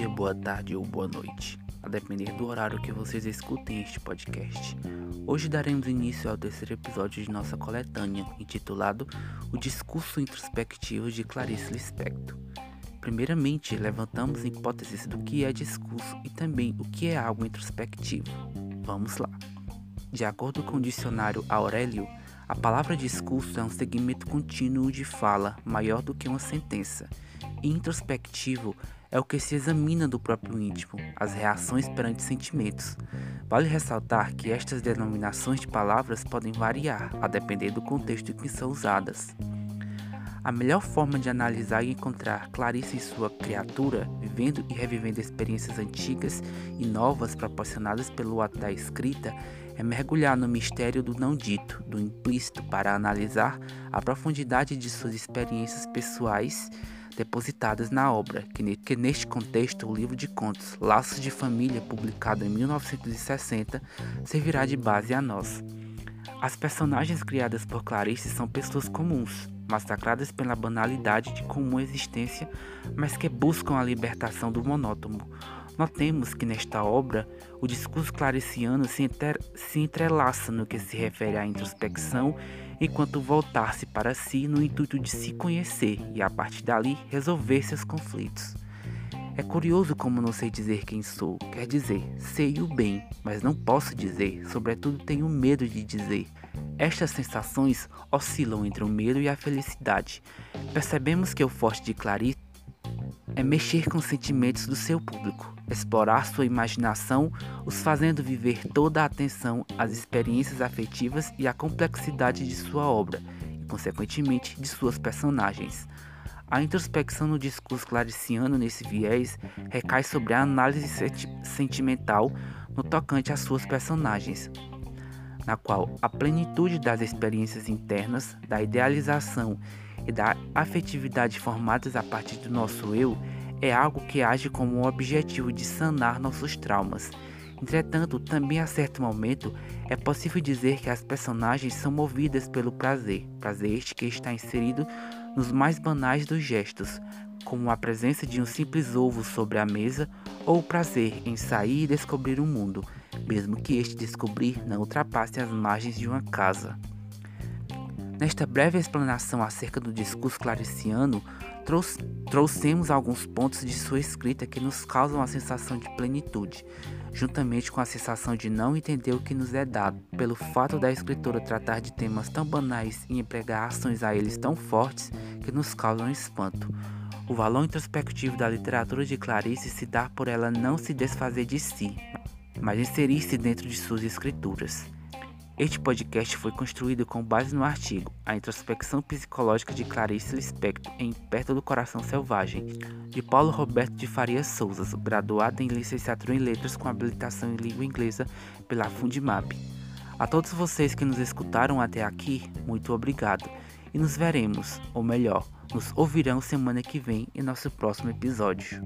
dia, boa tarde ou boa noite, a depender do horário que vocês escutem este podcast. Hoje daremos início ao terceiro episódio de nossa coletânea, intitulado O Discurso Introspectivo de Clarice Lispector. Primeiramente, levantamos hipóteses do que é discurso e também o que é algo introspectivo. Vamos lá. De acordo com o dicionário Aurélio, a palavra discurso é um segmento contínuo de fala, maior do que uma sentença. Introspectivo é o que se examina do próprio íntimo, as reações perante sentimentos. Vale ressaltar que estas denominações de palavras podem variar, a depender do contexto em que são usadas. A melhor forma de analisar e encontrar Clarice e sua criatura, vivendo e revivendo experiências antigas e novas proporcionadas pelo da escrita, é mergulhar no mistério do não dito, do implícito, para analisar a profundidade de suas experiências pessoais depositadas na obra, que neste contexto o livro de contos Laços de Família, publicado em 1960, servirá de base a nós. As personagens criadas por Clarice são pessoas comuns, massacradas pela banalidade de comum existência, mas que buscam a libertação do monótono. Notemos que nesta obra o discurso clariciano se, se entrelaça no que se refere à introspecção, enquanto voltar-se para si no intuito de se conhecer e, a partir dali, resolver seus conflitos. É curioso como não sei dizer quem sou, quer dizer, sei o bem, mas não posso dizer, sobretudo tenho medo de dizer. Estas sensações oscilam entre o medo e a felicidade. Percebemos que o forte de Clarice é mexer com os sentimentos do seu público, explorar sua imaginação, os fazendo viver toda a atenção às experiências afetivas e à complexidade de sua obra, e consequentemente de suas personagens. A introspecção no discurso clariciano nesse viés recai sobre a análise sentimental no tocante às suas personagens, na qual a plenitude das experiências internas, da idealização e da afetividade formadas a partir do nosso eu é algo que age como um objetivo de sanar nossos traumas. Entretanto, também a certo momento é possível dizer que as personagens são movidas pelo prazer, prazer este que está inserido nos mais banais dos gestos, como a presença de um simples ovo sobre a mesa ou o prazer em sair e descobrir o mundo, mesmo que este descobrir não ultrapasse as margens de uma casa. Nesta breve explanação acerca do discurso clariciano, trouxemos alguns pontos de sua escrita que nos causam a sensação de plenitude, juntamente com a sensação de não entender o que nos é dado, pelo fato da escritora tratar de temas tão banais e empregar ações a eles tão fortes que nos causam espanto. O valor introspectivo da literatura de Clarice se dá por ela não se desfazer de si, mas inserir-se dentro de suas escrituras. Este podcast foi construído com base no artigo A Introspecção Psicológica de Clarice Lispector em Perto do Coração Selvagem, de Paulo Roberto de Faria Souza, graduado em licenciatura em Letras com habilitação em Língua Inglesa pela Fundimap. A todos vocês que nos escutaram até aqui, muito obrigado e nos veremos, ou melhor, nos ouvirão semana que vem em nosso próximo episódio.